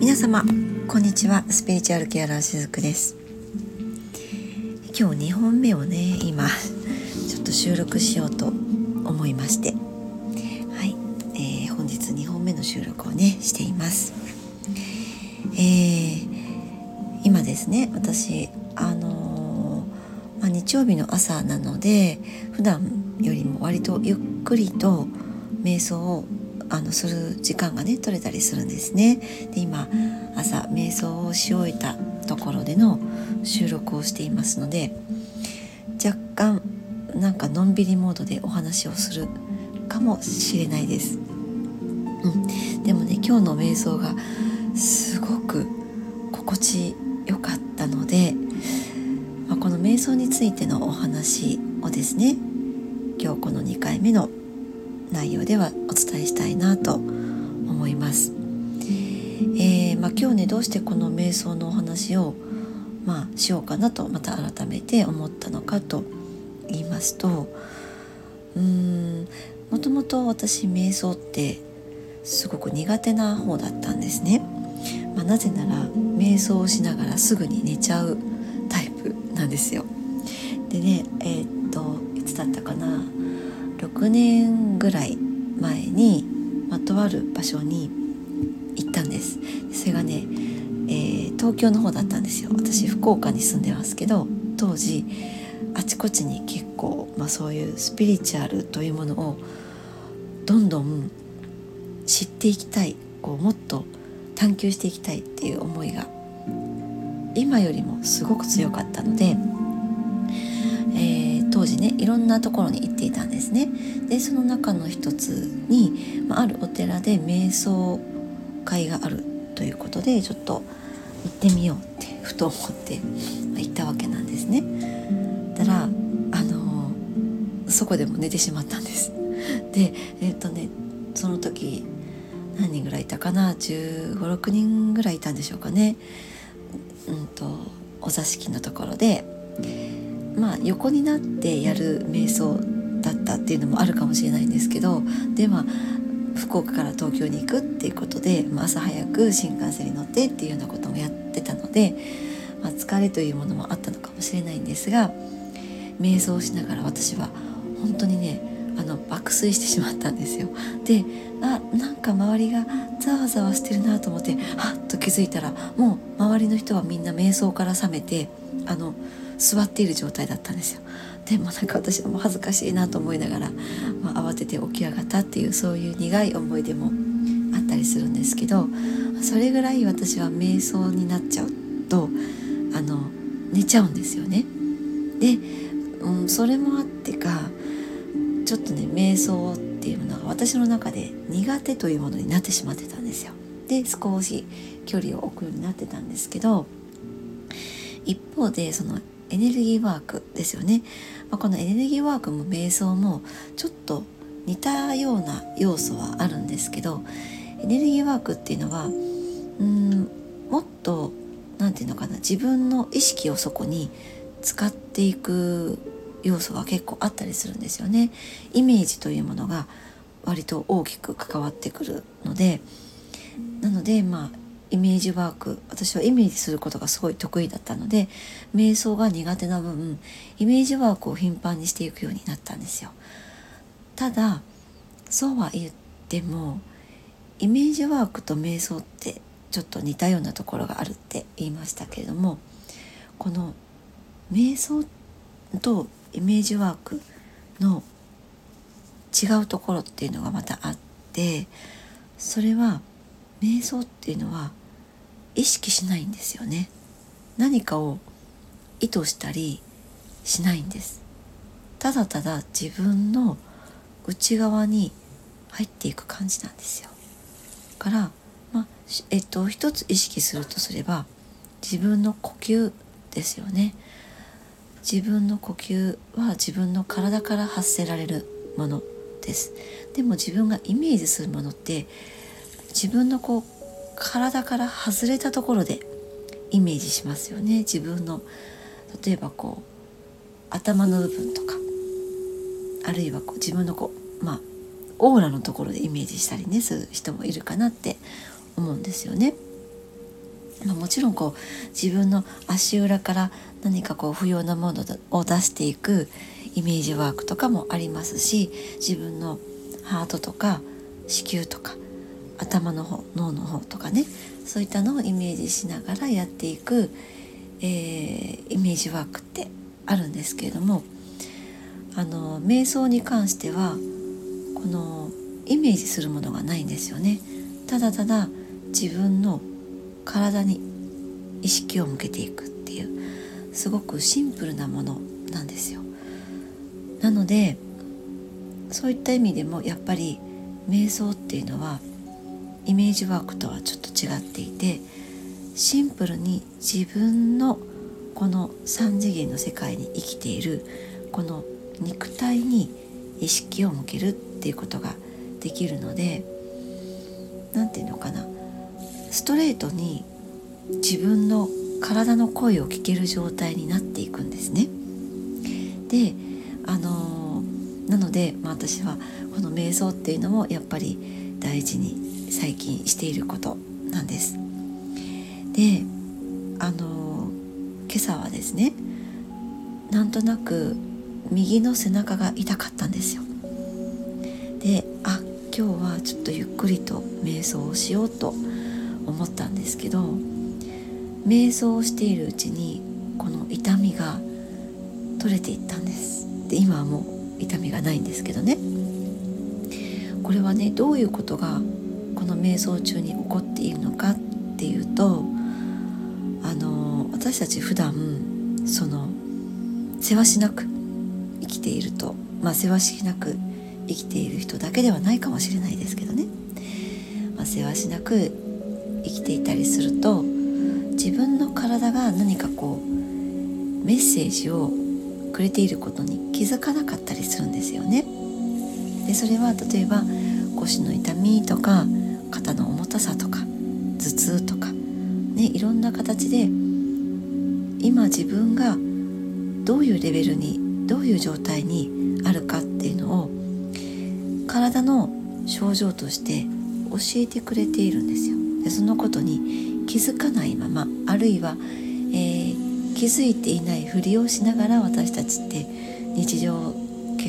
皆様こんにちは。スピリチュアルケアラーしずくです。今日2本目をね今ちょっと収録しようと思いまして。はい、えー、本日2本目の収録をねしています。えー、今ですね私あのー、ま、日曜日の朝なので普段よりも割とゆっくりと瞑想をあのする時間がね取れたりするんですね。で今朝瞑想をし終えたところでの収録をしていますので若干なんかのんびりモードでお話をするかもしれないです。うん、でもね今日の瞑想がすごく心地よかったので、まあ、この瞑想についてのお話をですね今日この2回目の内容ではお伝えしたいなと思います。えー、まあ、今日ねどうしてこの瞑想のお話を、まあ、しようかなとまた改めて思ったのかと言いますとうーんもともと私瞑想ってすごく苦手な方だったんですね。まあ、なぜなら瞑想をしながらすぐに寝ちゃうタイプなんですよ。でねえー、っといつだったかな？6年ぐらい前に、まあ、とある場所に行ったんです。それがね、えー、東京の方だったんですよ。私福岡に住んでますけど当時あちこちに結構、まあ、そういうスピリチュアルというものをどんどん知っていきたいこうもっと探求していきたいっていう思いが今よりもすごく強かったので当時ねいろんなところに行っていたんですね。でその中の一つに、まあ、あるお寺で瞑想会があるということでちょっと行ってみようってふと思って、まあ、行ったわけなんですね。たらあのー、そこでも寝てしまったんです。でえっ、ー、とねその時何人ぐらいいたかな？1 5 6人ぐらいいたんでしょうかね。うんとお座敷のところでまあ横になってやる瞑想だったっていうのもあるかもしれないんですけどでは福岡から東京に行くっていうことで、まあ、朝早く新幹線に乗ってっていうようなこともやってたので、まあ、疲れというものもあったのかもしれないんですが瞑想しながら私は本当にねあの爆睡してしまったんですよ。であなんか周りがざわざわしてるなと思ってはっと気づいたらもう周りの人はみんな瞑想から覚めてあの座っている状態だったんですよでもなんか私はもう恥ずかしいなと思いながら、まあ、慌てて起き上がったっていうそういう苦い思い出もあったりするんですけどそれぐらい私は瞑想になっちゃうとあの寝ちゃうんですよね。で、うん、それもあってかちょっとね瞑想っていうものが私の中で苦手というものになってしまってたんですよ。で少し距離を置くようになってたんですけど一方でそのエネルギーワークですよね、まあ、このエネルギーワークも瞑想もちょっと似たような要素はあるんですけどエネルギーワークっていうのはうんもっと何て言うのかな自分の意識をそこに使っていく要素が結構あったりするんですよね。イメージというものが割と大きく関わってくるのでなのでまあイメージワーク私はイメージすることがすごい得意だったので瞑想が苦手な分イメージワークを頻繁にしていくようになったんですよ。ただそうは言ってもイメージワークと瞑想ってちょっと似たようなところがあるって言いましたけれどもこの瞑想とイメージワークの違うところっていうのがまたあってそれは瞑想っていうのは意識しないんですよね。何かを意図したりしないんです。ただただ自分の内側に入っていく感じなんですよ。から、まあ、えっと一つ意識するとすれば自分の呼吸ですよね。自分の呼吸は自分の体から発せられるものです。でも自分がイメージするものって自分のこう体から外れたところでイメージしますよね自分の例えばこう頭の部分とかあるいはこう自分のこうまあオーラのところでイメージしたりねする人もいるかなって思うんですよね。まあ、もちろんこう自分の足裏から何かこう不要なものを出していくイメージワークとかもありますし自分のハートとか子宮とか頭の方脳の方とかねそういったのをイメージしながらやっていく、えー、イメージワークってあるんですけれどもあの瞑想に関してはこのイメージするものがないんですよね。ただただ自分の体に意識を向けていくっていうすごくシンプルなものなんですよ。なのでそういった意味でもやっぱり瞑想っていうのはイメージワークとはちょっと違っていてシンプルに自分のこの3次元の世界に生きているこの肉体に意識を向けるっていうことができるので何て言うのかなストレートに自分の体の声を聞ける状態になっていくんですね。であのなので、まあ、私はこの瞑想っていうのもやっぱり大事に最近していることなんです。であの今朝はですねなんとなく右の背中が痛かったんですよ。であ今日はちょっとゆっくりと瞑想をしようと思ったんですけど瞑想をしているうちにこの痛みが取れていったんですで今はもう痛みがないんですけどねこれはねどういうことがこの瞑想中に起こっているのかっていうとあの私たち普段そのせわしなく生きているとまあせわしなく生きている人だけではないかもしれないですけどね、まあ、せわしなく生きていたりすると自分の体が何かこうメッセージをくれていることに気づかなかったりするんですよね。でそれは例えば腰の痛みとか肩の重たさとか頭痛とか、ね、いろんな形で今自分がどういうレベルにどういう状態にあるかっていうのを体の症状として教えてくれているんですよ。でそのことに気づかないままあるいは、えー、気づいていないふりをしながら私たちって日常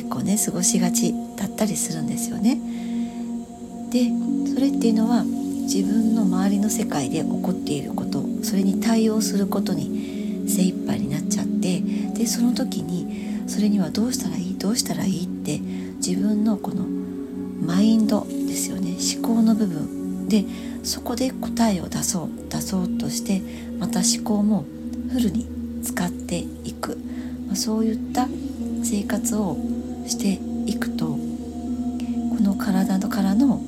結構ね過ごしがちだったりするんですよね。でそれっていうのは自分の周りの世界で起こっていることそれに対応することに精一杯になっちゃってでその時にそれにはどうしたらいいどうしたらいいって自分のこのマインドですよね。思考の部分。でそこで答えを出そう出そうとしてまた思考もフルに使っていく、まあ、そういった生活をしていくとこの体からの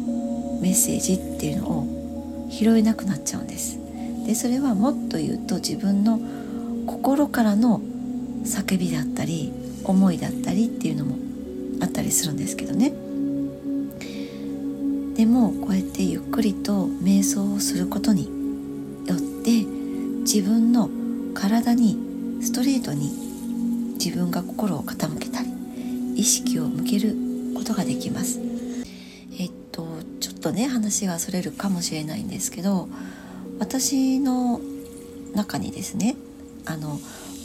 メッセージっていうのを拾えなくなっちゃうんです。でそれはもっと言うと自分の心からの叫びだったり思いだったりっていうのもあったりするんですけどね。でもこうやってゆっくりと瞑想をすることによって自分の体にストレートに自分が心を傾けたり意識を向けることができますえっとちょっとね話がそれるかもしれないんですけど私の中にですねあの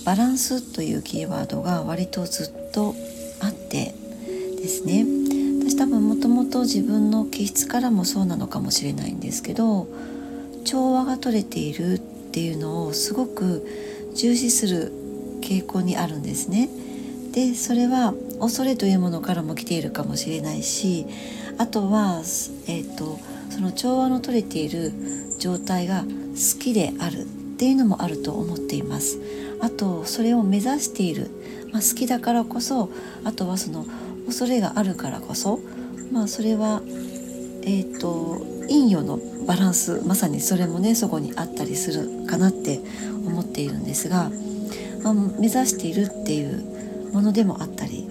バランスというキーワードが割とずっとあってですね私多分もともと自分の気質からもそうなのかもしれないんですけど調和が取れているっていうのをすごく重視する傾向にあるんですね。でそれは恐れというものからも来ているかもしれないしあとは、えーと、その調和の取れている状態が好きであるっていうのもあると思っています。あとそれを目指している、まあ、好きだからこそあとはその恐れがあるからこそまあそれはえっ、ー、と陰陽のバランスまさにそれもねそこにあったりするかなって思っているんですが、まあ、目指しているっていうものでもあったり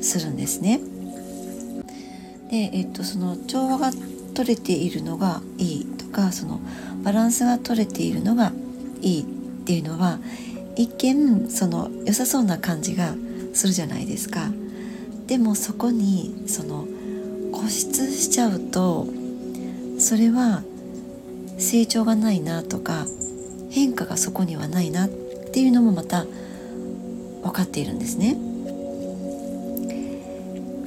するんですね。で、えっ、とその調和が取れているのがいいとかそのバランスが取れているのがいいっていうのは一見その良さそうな感じがするじゃないですか。でもそこにその固執しちゃうとそれは成長がないなとか変化がそこにはないなっていうのもまた分かっているんですね。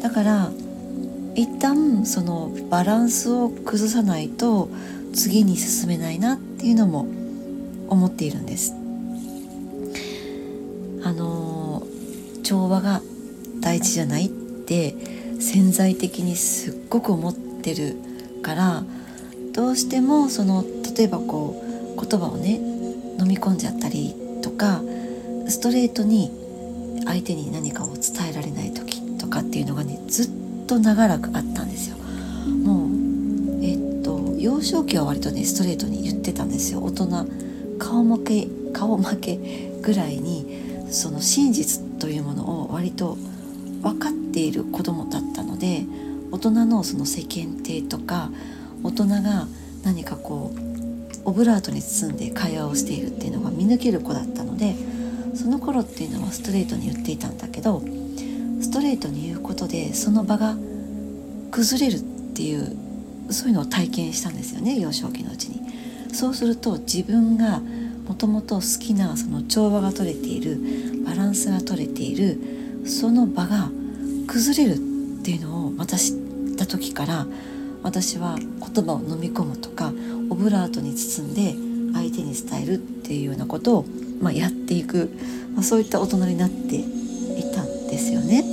だから一旦そのバランスを崩さないと次に進めないなっていうのも思っているんです。あの調和が大事じゃないって潜在的にすっごく思ってるからどうしてもその例えばこう言葉をね飲み込んじゃったりとかストレートに相手に何かを伝えられない時とかっていうのがねずっと長らくあったんですよ。もうえっと幼少期は割とねストレートに言ってたんですよ。大人顔負け顔負けぐらいにその真実というものを割と分かっている子供だったので大人のその世間体とか大人が何かこうオブラートに包んで会話をしているっていうのが見抜ける子だったのでの頃っていうのはストレートに言っていたんだけどストレートに言うことでその場が崩れるっていうそういうのを体験したんですよね幼少期のうちに。そうすると自分がもともと好きなその調和が取れているバランスが取れているその場が崩れるっていうのをまた知った時から私は言葉を飲み込むとかオブラートに包んで相手に伝えるっていうようなことを、まあ、やっていく、まあ、そういった大人になっていたんですよね。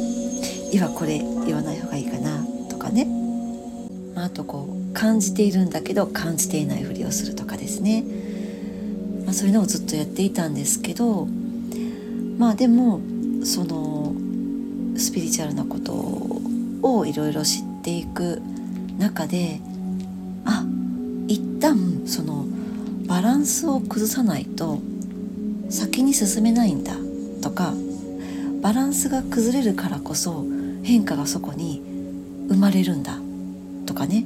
今これ言わない方がいいかなとかね、まあ、あとこう感じているんだけど感じていないふりをするとかですね、まあ、そういうのをずっとやっていたんですけどまあでもそのスピリチュアルなことをいろいろ知っていく中であ一旦そのバランスを崩さないと先に進めないんだとかバランスが崩れるからこそ変化がそこに生まれるんだとかね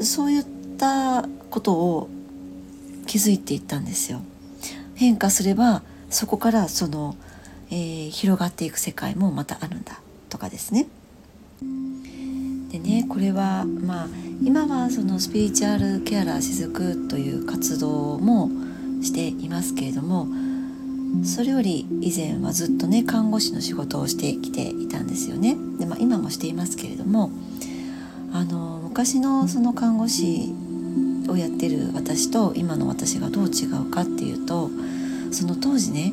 そういったことを気づいていったんですよ。変化すればそこからその、えー、広がっていく世界もまたあるんだとかですね。でねこれはまあ今はそのスピリチュアルケアラー雫という活動もしていますけれどもそれより以前はずっとね看護師の仕事をしてきていたんですよね。で、まあ、今もしていますけれどもあの昔のその看護師をやってる私と今の私がどう違うかっていうとその当時ね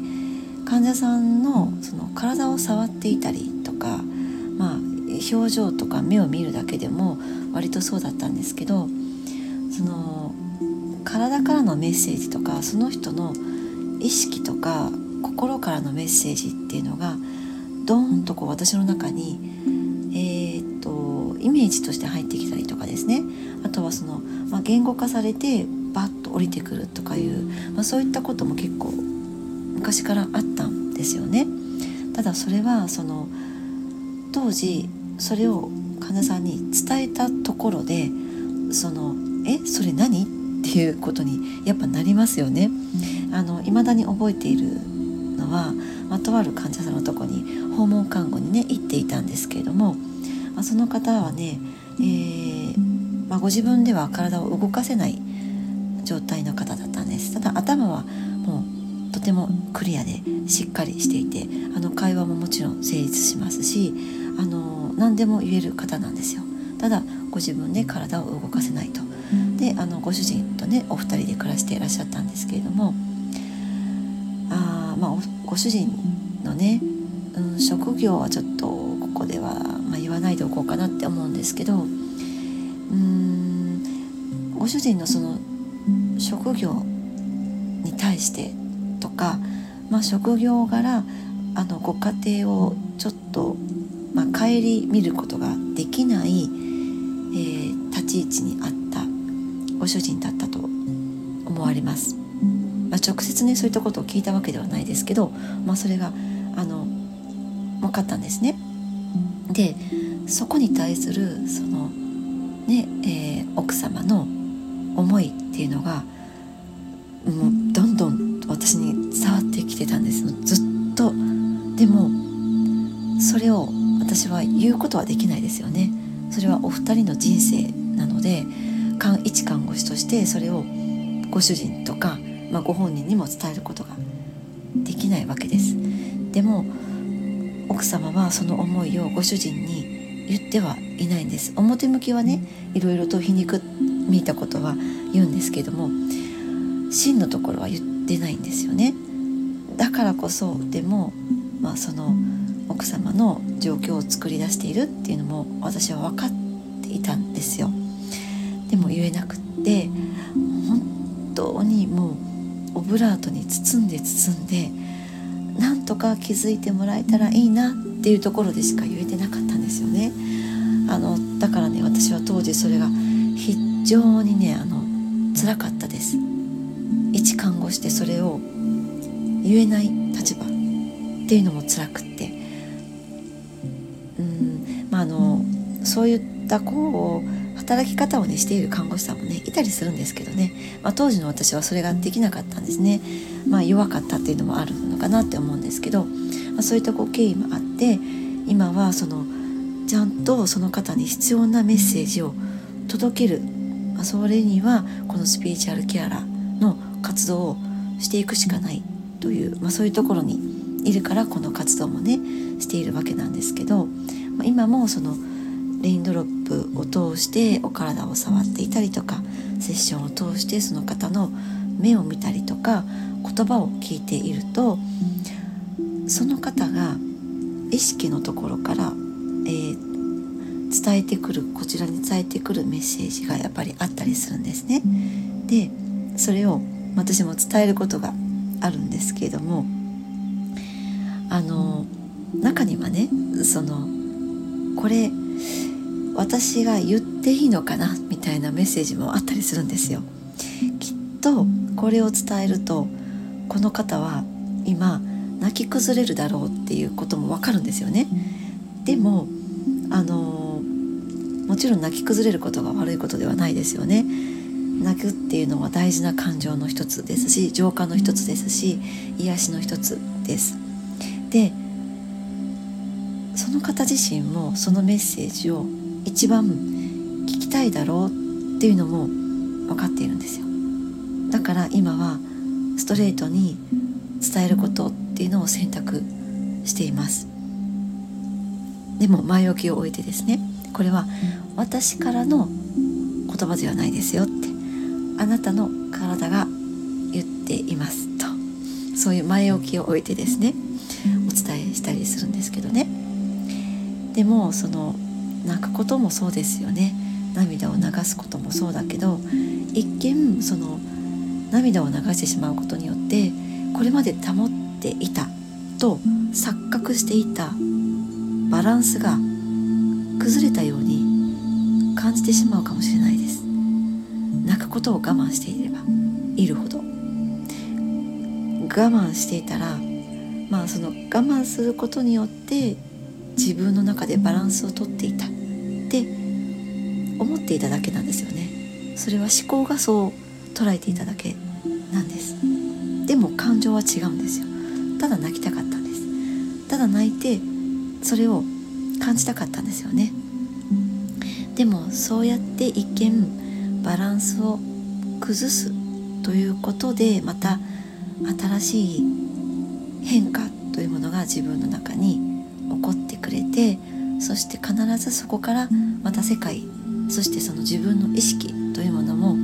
患者さんのその体を触っていたりとかまあ表情とか目を見るだけでも割とそうだったんですけどその体からのメッセージとかその人の意識とか心からのメッセージっていうのがドーンとこう私の中に、えー、とイメージとして入ってきたりとかですねあとはその、まあ、言語化されてバッと降りてくるとかいう、まあ、そういったことも結構昔からあったんですよね。ただそれはその当時それを患者さんに伝えたところでその「えそれ何?」っていうことにやっぱなりますよね。あの未だに覚えているのは、ま、とある患者さんのとこに訪問看護にね行っていたんですけれども、まあ、その方はね、えー、まあ、ご自分では体を動かせない状態の方だったんです。ただ頭はもうとてもクリアでしっかりしていてあの会話ももちろん成立しますしあの何でも言える方なんですよ。ただご自分で体を動かせないと。であのご主人とねお二人で暮らしていらっしゃったんですけれどもあまあご主人のね、うん、職業はちょっとここでは、まあ、言わないでおこうかなって思うんですけどうんご主人のその職業に対してとか、まあ、職業柄あのご家庭をちょっとまあ、顧みることができない、えー、立ち位置にあったご主人だったと思われます。まあ、直接ねそういったことを聞いたわけではないですけど、まあ、それがあの分かったんですね。でそこに対するそのね、えー、奥様の思いっていうのがもうどんどん私に伝わってきてたんですずっと。でもそれを私は言うことはできないですよね。それはお二人の人生なので一看護師としてそれをご主人とか、まあ、ご本人にも伝えることができないわけです。でも奥様はその思いをご主人に言ってはいないんです。表向きはねいろいろと皮肉見たことは言うんですけども真のところは言ってないんですよね。だからこそでも、まあ、その奥様の状況を作り出しているっていうのも私は分かっていたんですよ。でも言えなくって本当にもうオブラートに包んで包んでなんとか気づいてもらえたらいいなっていうところでしか言えてなかったんですよね。あのだからね私は当時それが非常にねあの辛かったです。一看護師でそれを言えない立場っていうのも辛くって。うんまああのそういったこう働き方をねしている看護師さんもねいたりするんですけどね、まあ、当時の私はそれができなかったんですね、まあ、弱かったっていうのもあるのかなって思うんですけど、まあ、そういったこう経緯もあって今はそのちゃんとその方に必要なメッセージを届ける、まあ、それにはこのスピリチュアルケアラーの活動をしていくしかないという、まあ、そういうところにいるからこの活動もねしているわけなんですけど、まあ、今もそのレインドロップを通してお体を触っていたりとかセッションを通してその方の目を見たりとか言葉を聞いているとその方が意識のところから、えー、伝えてくるこちらに伝えてくるメッセージがやっぱりあったりするんですね。でそれを私も伝えることがあるんですけれどもあの中にはねそのこれ私が言っていいのかなみたいなメッセージもあったりするんですよ。きっとこれを伝えるとこの方は今泣き崩れるだろうっていうこともわかるんですよね。でもあのもちろん泣き崩れることが悪いことではないですよね。泣くっていうのは大事な感情の一つですし浄化の一つですし癒しの一つです。でその方自身もそのメッセージを一番聞きたいだろうっていうのも分かっているんですよ。だから今はストレートに伝えることっていうのを選択しています。でも前置きを置いてですねこれは私からの言葉ではないですよってあなたの体が言っていますと。そういう前置きを置いてですねお伝えしたりするんですけどね。でもその泣くこともそうですよね。涙を流すこともそうだけど一見その涙を流してしまうことによってこれまで保っていたと錯覚していたバランスが崩れたように感じてしまうかもしれないです。泣くことを我慢していればいるほど。我慢していたらまあその我慢することによって自分の中でバランスをとっていた。って思っていただけなんですよね。それは思考がそう捉えていただけなんです。でも感情は違うんですよ。ただ泣きたかったんです。ただ泣いてそれを感じたかったんですよね。でもそうやって一見バランスを崩すということでまた新しい変化というものが自分の中にれてそして必ずそこからまた世界そしてその自分の意識というものも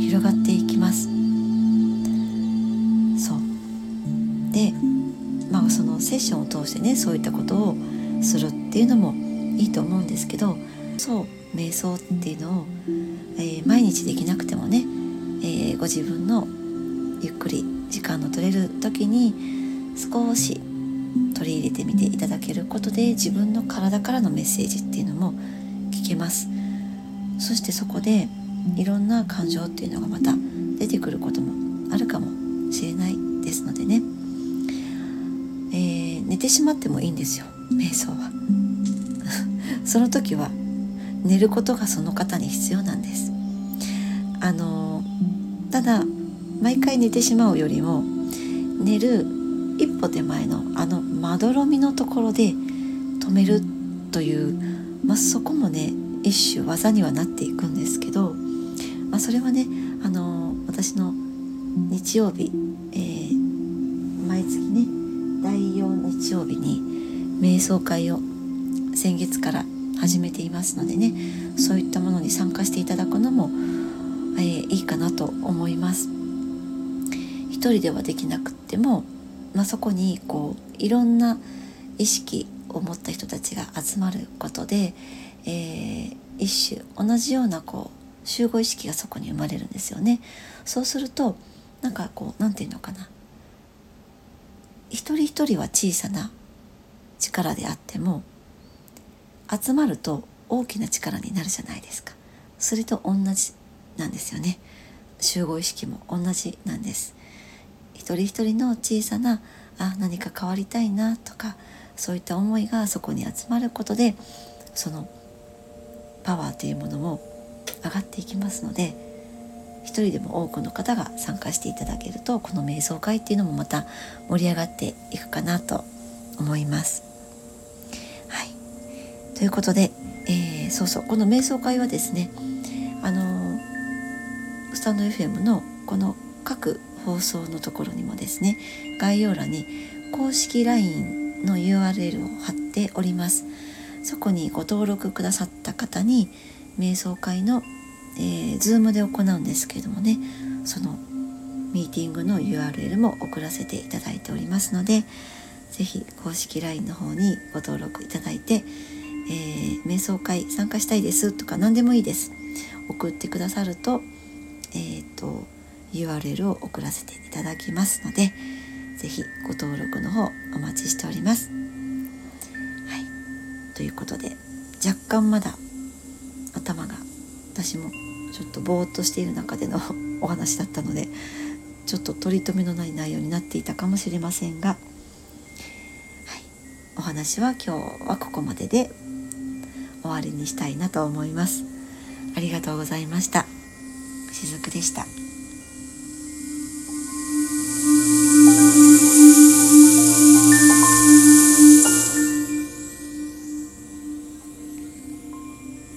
広がっていきます。そう。でまあそのセッションを通してねそういったことをするっていうのもいいと思うんですけどそう瞑想っていうのを、えー、毎日できなくてもね、えー、ご自分のゆっくり時間の取れる時に少し取り入れてみていただけることで自分の体からのメッセージっていうのも聞けます。そしてそこでいろんな感情っていうのがまた出てくることもあるかもしれないですのでね、えー、寝てしまってもいいんですよ瞑想は。その時は寝ることがその方に必要なんです。あのただ毎回寝てしまうよりも寝る一歩手前のあのまどろみのところで止めるという、まあ、そこもね一種技にはなっていくんですけど、まあ、それはねあの私の日曜日、えー、毎月ね第4日曜日に瞑想会を先月から始めていますのでねそういったものに参加していただくのも、えー、いいかなと思います。一人ではできなくっても、まあ、そこにこういろんな意識を持った人たちが集まることで、えー、一種同じようなこう集合意識がそこに生まれるんですよね。そうするとなんかこう何て言うのかな。一人一人は小さな力であっても集まると大きな力になるじゃないですか。それと同じなんですよね。集合意識も同じなんです。一人一人の小さなあ何か変わりたいなとかそういった思いがそこに集まることでそのパワーというものも上がっていきますので一人でも多くの方が参加していただけるとこの瞑想会っていうのもまた盛り上がっていくかなと思います。はい、ということで、えー、そうそうこの瞑想会はですねあの、スタンド FM のこの各放送のところにもですね概要欄に公式 LINE の URL を貼っております。そこにご登録くださった方に瞑想会の、えー、Zoom で行うんですけれどもねそのミーティングの URL も送らせていただいておりますので是非公式 LINE の方にご登録いただいて、えー、瞑想会参加したいですとか何でもいいです。送ってくださるとえっ、ー、と URL を送らせていただきますので是非ご登録の方お待ちしております。はい、ということで若干まだ頭が私もちょっとぼーっとしている中でのお話だったのでちょっと取り留めのない内容になっていたかもしれませんが、はい、お話は今日はここまでで終わりにしたいなと思います。ありがとうございました。しずくでした。